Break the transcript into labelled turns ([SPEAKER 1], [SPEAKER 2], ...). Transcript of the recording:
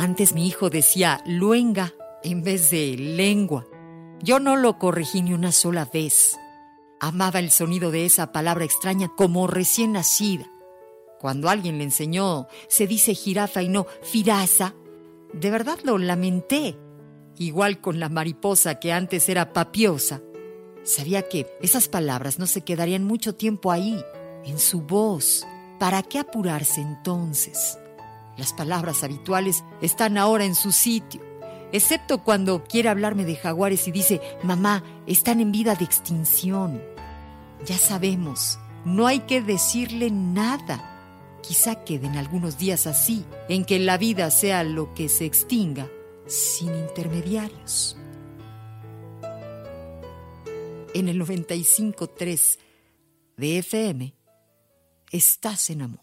[SPEAKER 1] Antes mi hijo decía luenga en vez de lengua. Yo no lo corregí ni una sola vez. Amaba el sonido de esa palabra extraña como recién nacida. Cuando alguien le enseñó se dice jirafa y no firaza, de verdad lo lamenté. Igual con la mariposa que antes era papiosa. Sabía que esas palabras no se quedarían mucho tiempo ahí, en su voz. ¿Para qué apurarse entonces? Las palabras habituales están ahora en su sitio, excepto cuando quiere hablarme de jaguares y dice, mamá, están en vida de extinción. Ya sabemos, no hay que decirle nada. Quizá queden algunos días así, en que la vida sea lo que se extinga, sin intermediarios. En el 95.3 de FM, estás en amor.